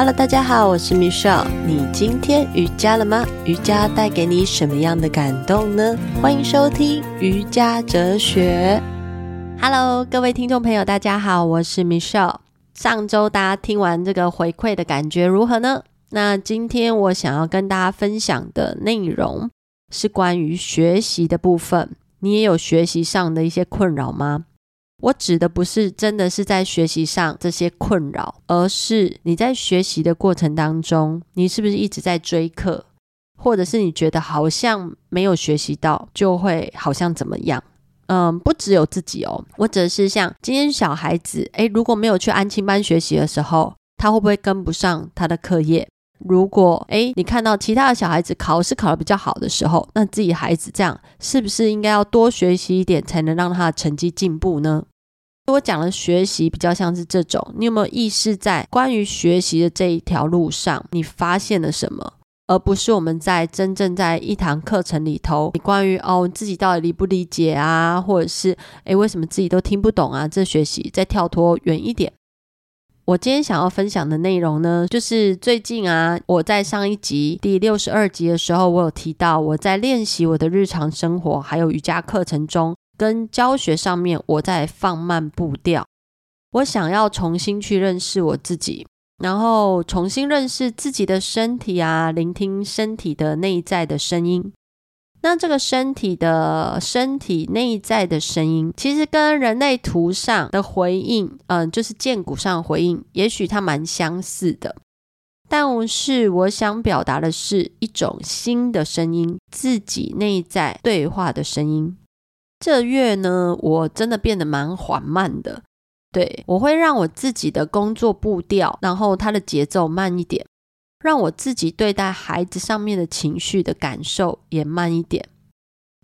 Hello，大家好，我是 Michelle。你今天瑜伽了吗？瑜伽带给你什么样的感动呢？欢迎收听瑜伽哲学。Hello，各位听众朋友，大家好，我是 Michelle。上周大家听完这个回馈的感觉如何呢？那今天我想要跟大家分享的内容是关于学习的部分。你也有学习上的一些困扰吗？我指的不是真的是在学习上这些困扰，而是你在学习的过程当中，你是不是一直在追课，或者是你觉得好像没有学习到，就会好像怎么样？嗯，不只有自己哦，我指的是像今天小孩子，诶，如果没有去安亲班学习的时候，他会不会跟不上他的课业？如果诶，你看到其他的小孩子考试考得比较好的时候，那自己孩子这样是不是应该要多学习一点，才能让他的成绩进步呢？我讲的学习比较像是这种，你有没有意识在关于学习的这一条路上，你发现了什么？而不是我们在真正在一堂课程里头，你关于哦自己到底理不理解啊，或者是诶为什么自己都听不懂啊？这学习再跳脱远一点。我今天想要分享的内容呢，就是最近啊，我在上一集第六十二集的时候，我有提到我在练习我的日常生活，还有瑜伽课程中跟教学上面，我在放慢步调。我想要重新去认识我自己，然后重新认识自己的身体啊，聆听身体的内在的声音。那这个身体的身体内在的声音，其实跟人类图上的回应，嗯，就是荐骨上回应，也许它蛮相似的。但是我想表达的是一种新的声音，自己内在对话的声音。这月呢，我真的变得蛮缓慢的，对，我会让我自己的工作步调，然后它的节奏慢一点。让我自己对待孩子上面的情绪的感受也慢一点。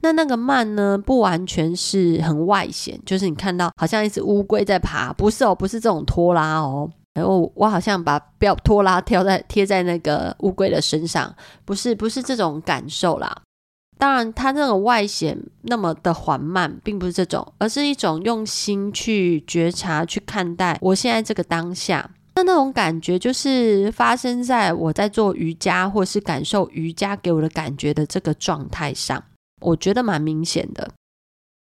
那那个慢呢，不完全是很外显，就是你看到好像一只乌龟在爬，不是哦，不是这种拖拉哦。然后我好像把不要拖拉贴在贴在那个乌龟的身上，不是不是这种感受啦。当然，它那种外显那么的缓慢，并不是这种，而是一种用心去觉察、去看待我现在这个当下。那那种感觉就是发生在我在做瑜伽，或是感受瑜伽给我的感觉的这个状态上，我觉得蛮明显的。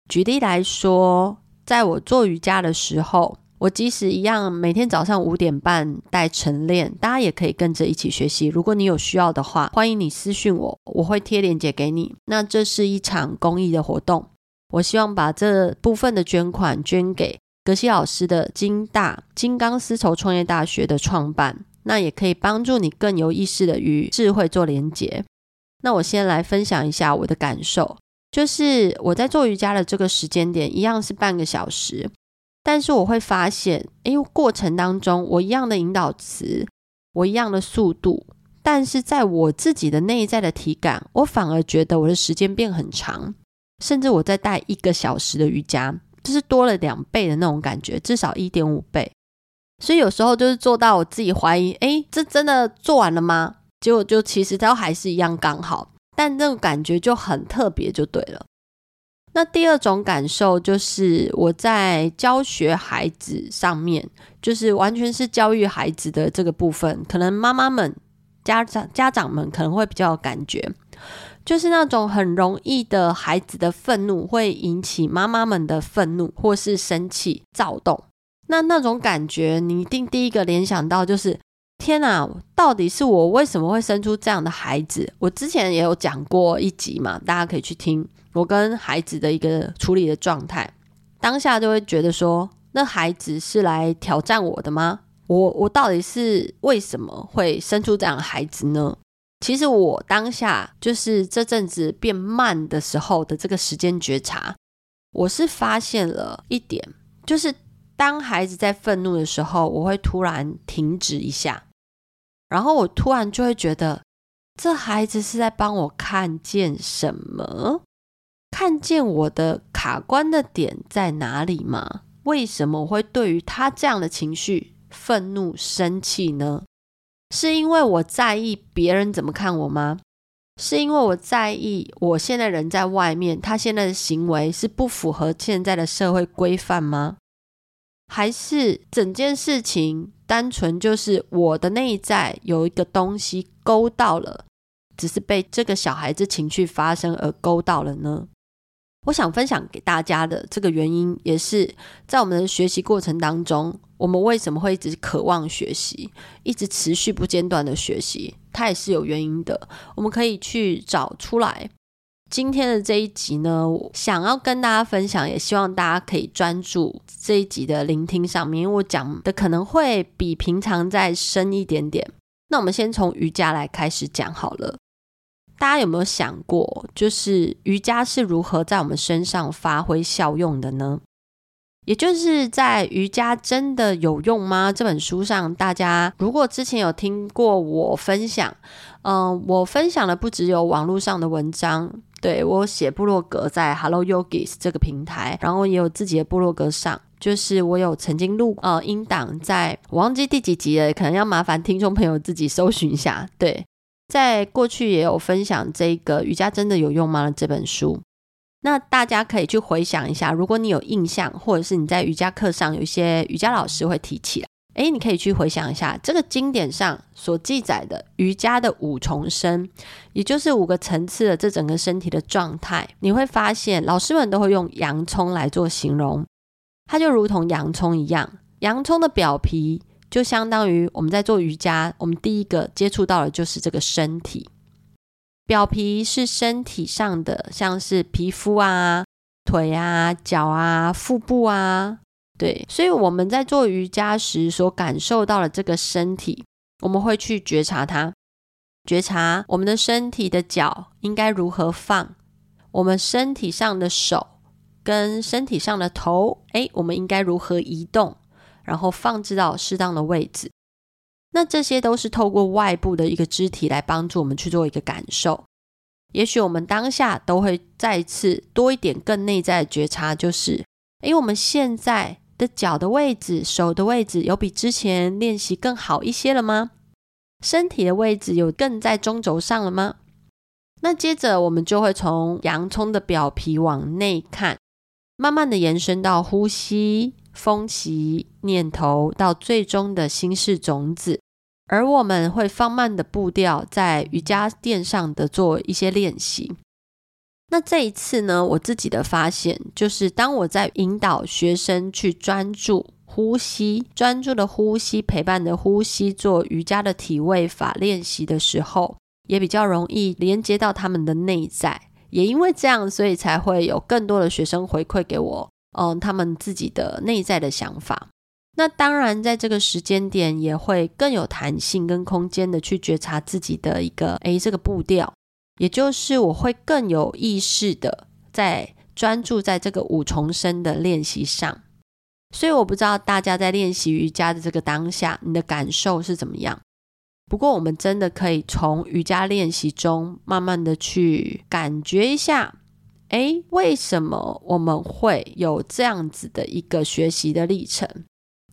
举例来说，在我做瑜伽的时候，我即使一样每天早上五点半带晨练，大家也可以跟着一起学习。如果你有需要的话，欢迎你私讯我，我会贴链接给你。那这是一场公益的活动，我希望把这部分的捐款捐给。格西老师的金大金刚丝绸创业大学的创办，那也可以帮助你更有意识的与智慧做连接。那我先来分享一下我的感受，就是我在做瑜伽的这个时间点，一样是半个小时，但是我会发现，因为过程当中我一样的引导词，我一样的速度，但是在我自己的内在的体感，我反而觉得我的时间变很长，甚至我在带一个小时的瑜伽。就是多了两倍的那种感觉，至少一点五倍。所以有时候就是做到我自己怀疑，诶，这真的做完了吗？结果就其实都还是一样刚好，但那种感觉就很特别，就对了。那第二种感受就是我在教学孩子上面，就是完全是教育孩子的这个部分，可能妈妈们、家长、家长们可能会比较有感觉。就是那种很容易的孩子的愤怒，会引起妈妈们的愤怒，或是生气、躁动。那那种感觉，你一定第一个联想到就是：天哪，到底是我为什么会生出这样的孩子？我之前也有讲过一集嘛，大家可以去听我跟孩子的一个处理的状态。当下就会觉得说，那孩子是来挑战我的吗？我我到底是为什么会生出这样的孩子呢？其实我当下就是这阵子变慢的时候的这个时间觉察，我是发现了一点，就是当孩子在愤怒的时候，我会突然停止一下，然后我突然就会觉得，这孩子是在帮我看见什么？看见我的卡关的点在哪里吗？为什么我会对于他这样的情绪愤怒、生气呢？是因为我在意别人怎么看我吗？是因为我在意我现在人在外面，他现在的行为是不符合现在的社会规范吗？还是整件事情单纯就是我的内在有一个东西勾到了，只是被这个小孩子情绪发生而勾到了呢？我想分享给大家的这个原因，也是在我们的学习过程当中，我们为什么会一直渴望学习，一直持续不间断的学习，它也是有原因的。我们可以去找出来。今天的这一集呢，我想要跟大家分享，也希望大家可以专注这一集的聆听上面，因为我讲的可能会比平常再深一点点。那我们先从瑜伽来开始讲好了。大家有没有想过，就是瑜伽是如何在我们身上发挥效用的呢？也就是在《瑜伽真的有用吗》这本书上，大家如果之前有听过我分享，嗯、我分享的不只有网络上的文章。对，我写部落格在 Hello Yogis 这个平台，然后也有自己的部落格上，就是我有曾经录呃音档，在我忘记第几集了，可能要麻烦听众朋友自己搜寻一下。对，在过去也有分享这个瑜伽真的有用吗？这本书，那大家可以去回想一下，如果你有印象，或者是你在瑜伽课上有一些瑜伽老师会提起来。诶，你可以去回想一下这个经典上所记载的瑜伽的五重身，也就是五个层次的这整个身体的状态。你会发现，老师们都会用洋葱来做形容，它就如同洋葱一样。洋葱的表皮就相当于我们在做瑜伽，我们第一个接触到的就是这个身体。表皮是身体上的，像是皮肤啊、腿啊、脚啊、腹部啊。对，所以我们在做瑜伽时所感受到的这个身体，我们会去觉察它，觉察我们的身体的脚应该如何放，我们身体上的手跟身体上的头，诶，我们应该如何移动，然后放置到适当的位置。那这些都是透过外部的一个肢体来帮助我们去做一个感受。也许我们当下都会再次多一点更内在的觉察，就是，诶，我们现在。的脚的位置、手的位置有比之前练习更好一些了吗？身体的位置有更在中轴上了吗？那接着我们就会从洋葱的表皮往内看，慢慢的延伸到呼吸、风息、念头，到最终的心事种子。而我们会放慢的步调，在瑜伽垫上的做一些练习。那这一次呢，我自己的发现就是，当我在引导学生去专注呼吸、专注的呼吸、陪伴的呼吸，做瑜伽的体位法练习的时候，也比较容易连接到他们的内在。也因为这样，所以才会有更多的学生回馈给我，嗯，他们自己的内在的想法。那当然，在这个时间点，也会更有弹性跟空间的去觉察自己的一个，诶，这个步调。也就是我会更有意识的在专注在这个五重身的练习上，所以我不知道大家在练习瑜伽的这个当下，你的感受是怎么样。不过我们真的可以从瑜伽练习中慢慢的去感觉一下，诶，为什么我们会有这样子的一个学习的历程？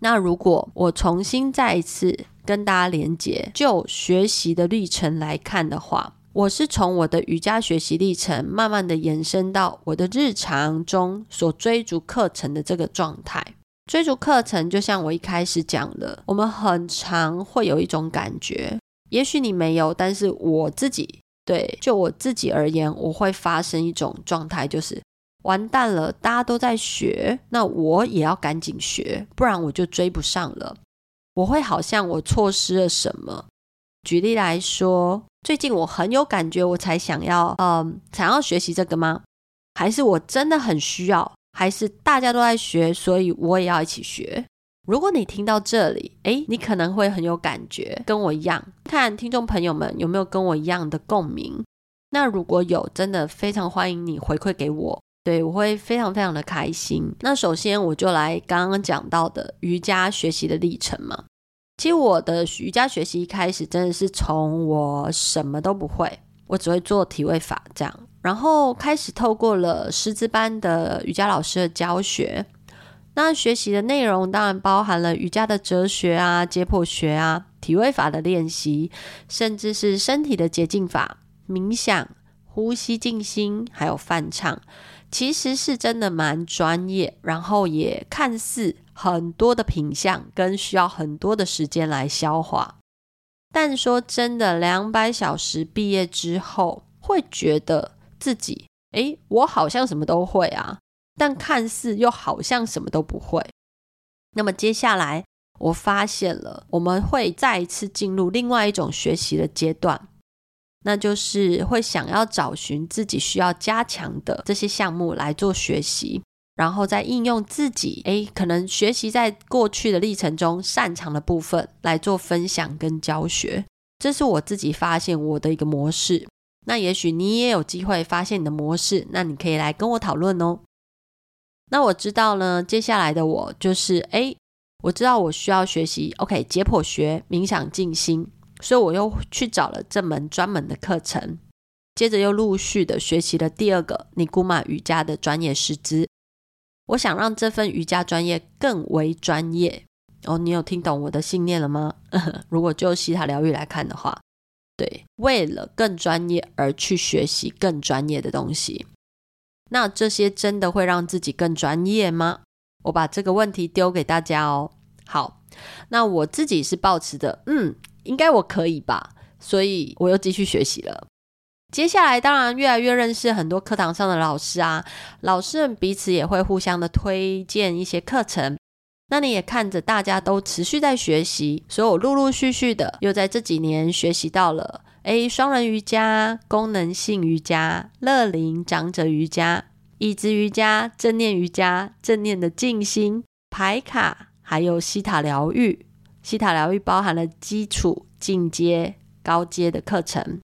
那如果我重新再一次跟大家连接，就学习的历程来看的话。我是从我的瑜伽学习历程，慢慢的延伸到我的日常中所追逐课程的这个状态。追逐课程，就像我一开始讲的，我们很常会有一种感觉，也许你没有，但是我自己，对，就我自己而言，我会发生一种状态，就是完蛋了，大家都在学，那我也要赶紧学，不然我就追不上了。我会好像我错失了什么。举例来说，最近我很有感觉，我才想要，嗯，想要学习这个吗？还是我真的很需要？还是大家都在学，所以我也要一起学？如果你听到这里，诶，你可能会很有感觉，跟我一样。看听众朋友们有没有跟我一样的共鸣？那如果有，真的非常欢迎你回馈给我，对，我会非常非常的开心。那首先我就来刚刚讲到的瑜伽学习的历程嘛。其实我的瑜伽学习一开始真的是从我什么都不会，我只会做体位法这样，然后开始透过了师资班的瑜伽老师的教学，那学习的内容当然包含了瑜伽的哲学啊、解剖学啊、体位法的练习，甚至是身体的洁净法、冥想、呼吸静心，还有梵唱。其实是真的蛮专业，然后也看似很多的品相跟需要很多的时间来消化。但说真的，两百小时毕业之后，会觉得自己，诶，我好像什么都会啊，但看似又好像什么都不会。那么接下来，我发现了，我们会再一次进入另外一种学习的阶段。那就是会想要找寻自己需要加强的这些项目来做学习，然后再应用自己诶，可能学习在过去的历程中擅长的部分来做分享跟教学。这是我自己发现我的一个模式。那也许你也有机会发现你的模式，那你可以来跟我讨论哦。那我知道呢，接下来的我就是诶，我知道我需要学习 OK 解剖学、冥想、静心。所以我又去找了这门专门的课程，接着又陆续的学习了第二个尼古马瑜伽的专业师资。我想让这份瑜伽专业更为专业哦。你有听懂我的信念了吗？如果就西塔疗愈来看的话，对，为了更专业而去学习更专业的东西，那这些真的会让自己更专业吗？我把这个问题丢给大家哦。好，那我自己是抱持的，嗯。应该我可以吧，所以我又继续学习了。接下来当然越来越认识很多课堂上的老师啊，老师们彼此也会互相的推荐一些课程。那你也看着大家都持续在学习，所以我陆陆续续的又在这几年学习到了，A，双人瑜伽、功能性瑜伽、乐龄长者瑜伽、椅子瑜伽、正念瑜伽、正念的静心、牌卡，还有西塔疗愈。西塔疗愈包含了基础、进阶、高阶的课程，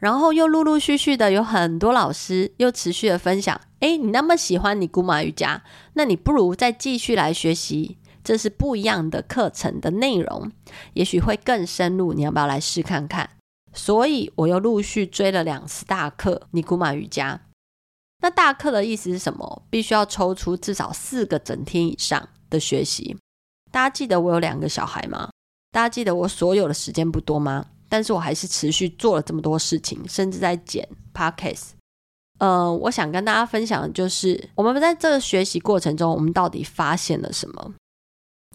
然后又陆陆续续的有很多老师又持续的分享。诶，你那么喜欢尼古马瑜伽，那你不如再继续来学习，这是不一样的课程的内容，也许会更深入。你要不要来试看看？所以我又陆续追了两次大课尼古马瑜伽。那大课的意思是什么？必须要抽出至少四个整天以上的学习。大家记得我有两个小孩吗？大家记得我所有的时间不多吗？但是我还是持续做了这么多事情，甚至在剪 podcast。呃，我想跟大家分享的就是，我们在这个学习过程中，我们到底发现了什么？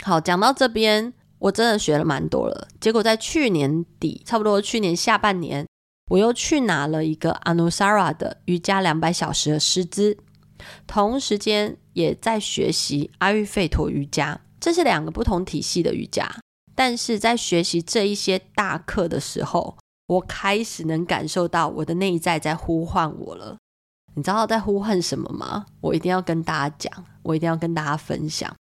好，讲到这边，我真的学了蛮多了。结果在去年底，差不多去年下半年，我又去拿了一个 Anusara 的瑜伽两百小时的师资，同时间也在学习阿育吠陀瑜伽。这是两个不同体系的瑜伽，但是在学习这一些大课的时候，我开始能感受到我的内在在呼唤我了。你知道在呼唤什么吗？我一定要跟大家讲，我一定要跟大家分享。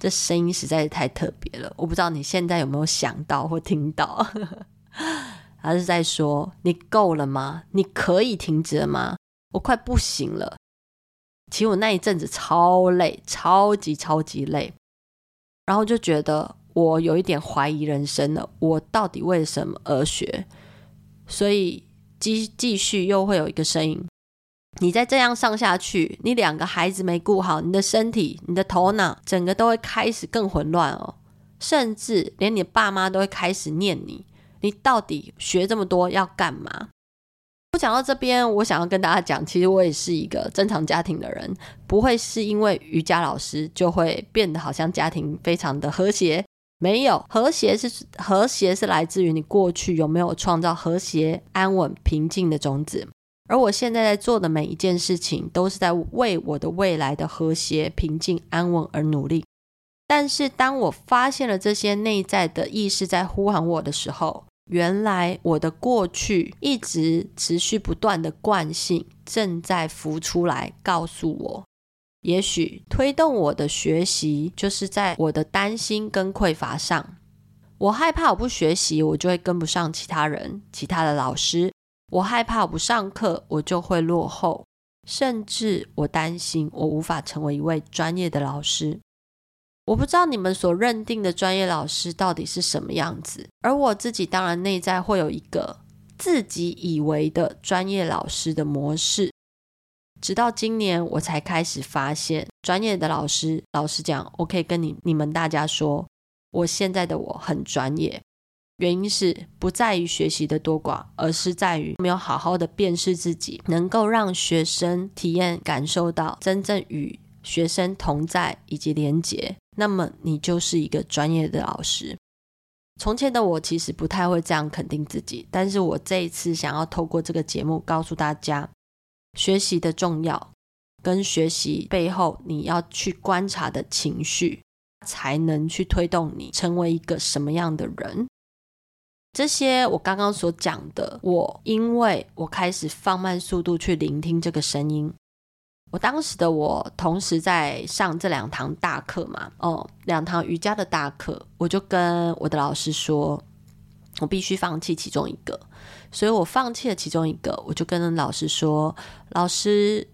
这声音实在是太特别了，我不知道你现在有没有想到或听到？他是在说：“你够了吗？你可以停止了吗？我快不行了。”其实我那一阵子超累，超级超级累。然后就觉得我有一点怀疑人生了，我到底为什么而学？所以继继续又会有一个声音：你再这样上下去，你两个孩子没顾好，你的身体、你的头脑，整个都会开始更混乱哦，甚至连你爸妈都会开始念你，你到底学这么多要干嘛？我讲到这边，我想要跟大家讲，其实我也是一个正常家庭的人，不会是因为瑜伽老师就会变得好像家庭非常的和谐。没有，和谐是和谐是来自于你过去有没有创造和谐、安稳、平静的种子。而我现在在做的每一件事情，都是在为我的未来的和谐、平静、安稳而努力。但是当我发现了这些内在的意识在呼喊我的时候，原来我的过去一直持续不断的惯性正在浮出来，告诉我，也许推动我的学习就是在我的担心跟匮乏上。我害怕我不学习，我就会跟不上其他人、其他的老师；我害怕我不上课，我就会落后，甚至我担心我无法成为一位专业的老师。我不知道你们所认定的专业老师到底是什么样子，而我自己当然内在会有一个自己以为的专业老师的模式，直到今年我才开始发现，专业的老师，老实讲，我可以跟你你们大家说，我现在的我很专业，原因是不在于学习的多寡，而是在于没有好好的辨识自己，能够让学生体验感受到真正与学生同在以及连结，那么你就是一个专业的老师。从前的我其实不太会这样肯定自己，但是我这一次想要透过这个节目告诉大家，学习的重要，跟学习背后你要去观察的情绪，才能去推动你成为一个什么样的人。这些我刚刚所讲的，我因为我开始放慢速度去聆听这个声音。我当时的我同时在上这两堂大课嘛，哦，两堂瑜伽的大课，我就跟我的老师说，我必须放弃其中一个，所以我放弃了其中一个，我就跟老师说，老师，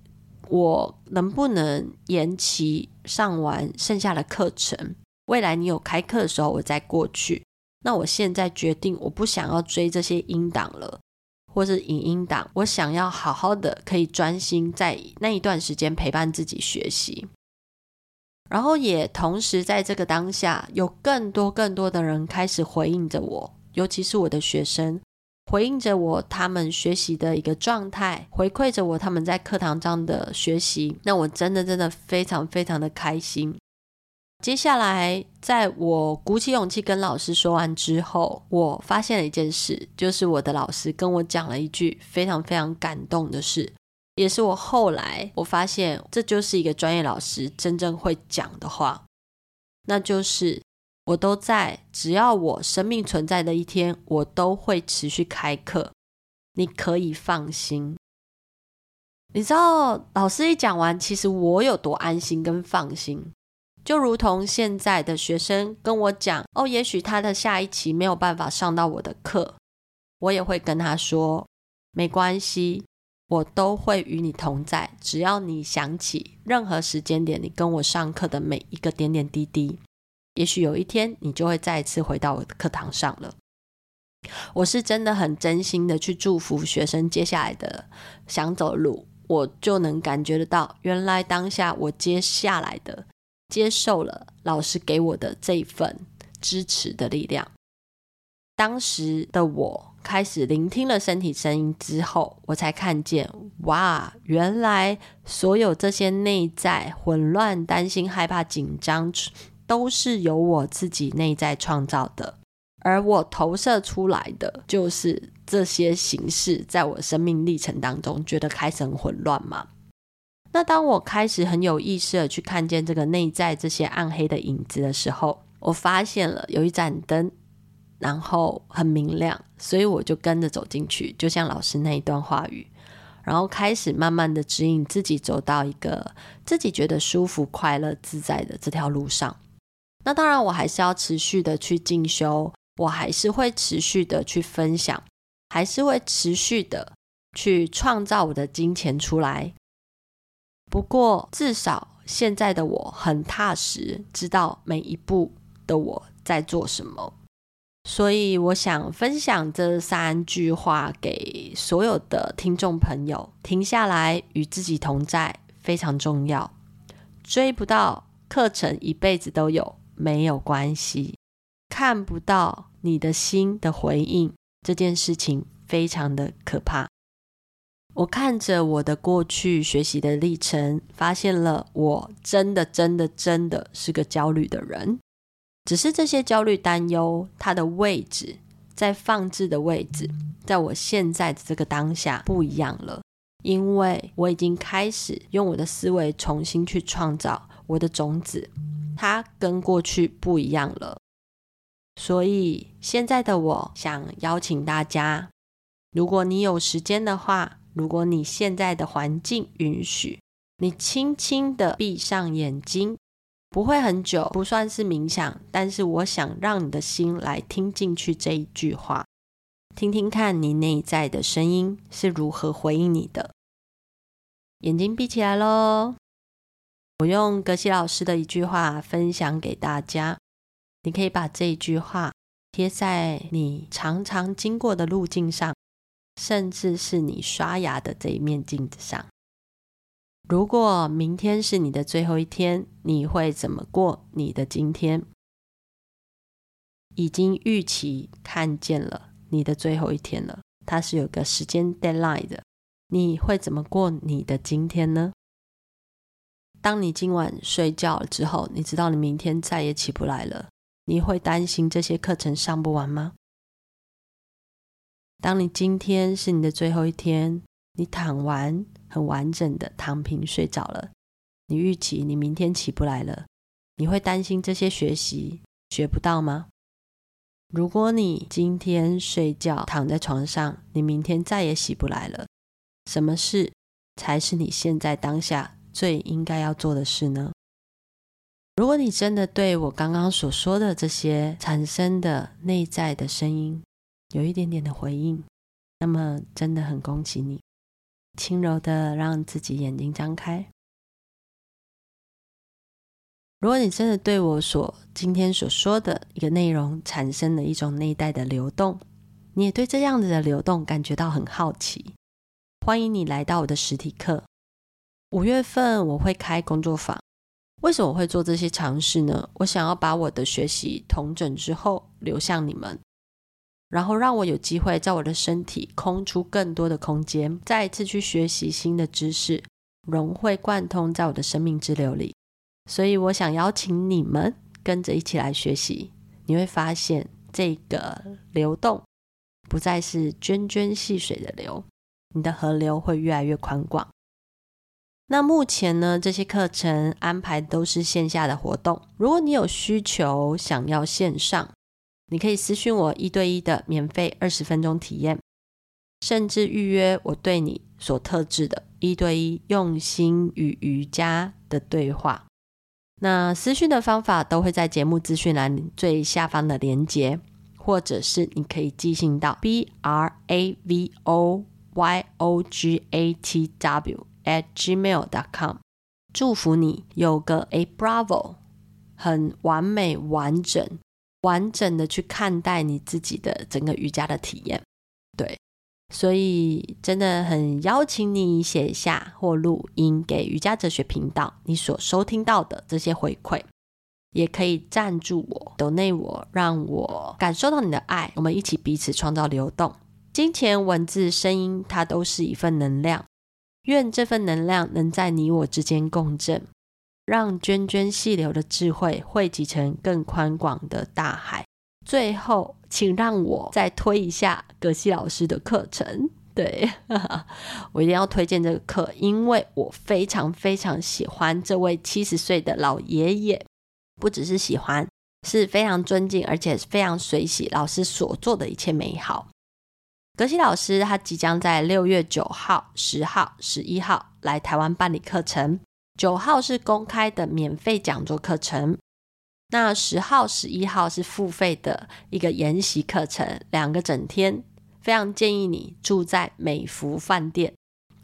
我能不能延期上完剩下的课程？未来你有开课的时候，我再过去。那我现在决定，我不想要追这些音档了，或是影音档。我想要好好的，可以专心在那一段时间陪伴自己学习。然后也同时在这个当下，有更多更多的人开始回应着我，尤其是我的学生，回应着我他们学习的一个状态，回馈着我他们在课堂上的学习。那我真的真的非常非常的开心。接下来，在我鼓起勇气跟老师说完之后，我发现了一件事，就是我的老师跟我讲了一句非常非常感动的事，也是我后来我发现这就是一个专业老师真正会讲的话，那就是我都在，只要我生命存在的一天，我都会持续开课，你可以放心。你知道老师一讲完，其实我有多安心跟放心。就如同现在的学生跟我讲哦，也许他的下一期没有办法上到我的课，我也会跟他说没关系，我都会与你同在。只要你想起任何时间点，你跟我上课的每一个点点滴滴，也许有一天你就会再一次回到我的课堂上了。我是真的很真心的去祝福学生接下来的想走路，我就能感觉得到，原来当下我接下来的。接受了老师给我的这一份支持的力量。当时的我开始聆听了身体声音之后，我才看见，哇，原来所有这些内在混乱、担心、害怕、紧张，都是由我自己内在创造的，而我投射出来的就是这些形式，在我生命历程当中，觉得开始很混乱嘛。那当我开始很有意识的去看见这个内在这些暗黑的影子的时候，我发现了有一盏灯，然后很明亮，所以我就跟着走进去，就像老师那一段话语，然后开始慢慢的指引自己走到一个自己觉得舒服、快乐、自在的这条路上。那当然，我还是要持续的去进修，我还是会持续的去分享，还是会持续的去创造我的金钱出来。不过，至少现在的我很踏实，知道每一步的我在做什么。所以，我想分享这三句话给所有的听众朋友：停下来，与自己同在，非常重要。追不到课程，一辈子都有，没有关系。看不到你的心的回应，这件事情非常的可怕。我看着我的过去学习的历程，发现了我真的、真的、真的是个焦虑的人。只是这些焦虑、担忧，它的位置在放置的位置，在我现在的这个当下不一样了，因为我已经开始用我的思维重新去创造我的种子，它跟过去不一样了。所以现在的我想邀请大家，如果你有时间的话。如果你现在的环境允许，你轻轻的闭上眼睛，不会很久，不算是冥想，但是我想让你的心来听进去这一句话，听听看你内在的声音是如何回应你的。眼睛闭起来喽，我用格西老师的一句话分享给大家，你可以把这一句话贴在你常常经过的路径上。甚至是你刷牙的这一面镜子上。如果明天是你的最后一天，你会怎么过你的今天？已经预期看见了你的最后一天了，它是有个时间 deadline 的。你会怎么过你的今天呢？当你今晚睡觉了之后，你知道你明天再也起不来了，你会担心这些课程上不完吗？当你今天是你的最后一天，你躺完很完整的躺平睡着了，你预期你明天起不来了，你会担心这些学习学不到吗？如果你今天睡觉躺在床上，你明天再也起不来了。什么事才是你现在当下最应该要做的事呢？如果你真的对我刚刚所说的这些产生的内在的声音有一点点的回应，那么真的很恭喜你，轻柔的让自己眼睛张开。如果你真的对我所今天所说的一个内容产生了一种内在的流动，你也对这样子的流动感觉到很好奇。欢迎你来到我的实体课。五月份我会开工作坊。为什么我会做这些尝试呢？我想要把我的学习统整之后流向你们，然后让我有机会在我的身体空出更多的空间，再一次去学习新的知识，融会贯通在我的生命之流里。所以我想邀请你们跟着一起来学习，你会发现这个流动不再是涓涓细水的流。你的河流会越来越宽广。那目前呢，这些课程安排都是线下的活动。如果你有需求想要线上，你可以私讯我一对一的免费二十分钟体验，甚至预约我对你所特制的一对一用心与瑜伽的对话。那私讯的方法都会在节目资讯栏最下方的连接，或者是你可以寄信到 b r a v o。y o g a t w at gmail dot com，祝福你有个 a bravo，很完美、完整、完整的去看待你自己的整个瑜伽的体验。对，所以真的很邀请你写下或录音给瑜伽哲学频道，你所收听到的这些回馈，也可以赞助我，donate 我，让我感受到你的爱，我们一起彼此创造流动。金钱、文字、声音，它都是一份能量。愿这份能量能在你我之间共振，让涓涓细流的智慧汇集成更宽广的大海。最后，请让我再推一下葛西老师的课程。对，我一定要推荐这个课，因为我非常非常喜欢这位七十岁的老爷爷，不只是喜欢，是非常尊敬，而且非常随喜老师所做的一切美好。格西老师他即将在六月九号、十号、十一号来台湾办理课程。九号是公开的免费讲座课程，那十号、十一号是付费的一个研习课程，两个整天。非常建议你住在美福饭店。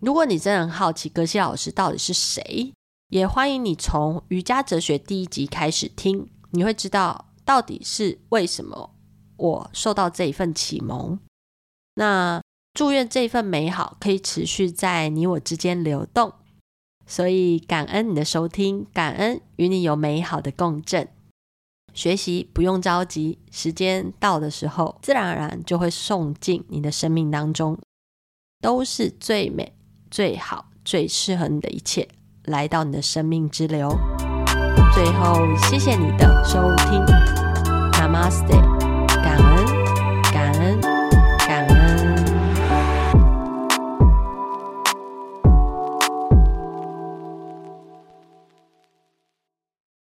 如果你真的很好奇格西老师到底是谁，也欢迎你从瑜伽哲学第一集开始听，你会知道到底是为什么我受到这一份启蒙。那祝愿这份美好可以持续在你我之间流动，所以感恩你的收听，感恩与你有美好的共振。学习不用着急，时间到的时候，自然而然就会送进你的生命当中，都是最美、最好、最适合你的一切来到你的生命之流。最后，谢谢你的收听，Namaste，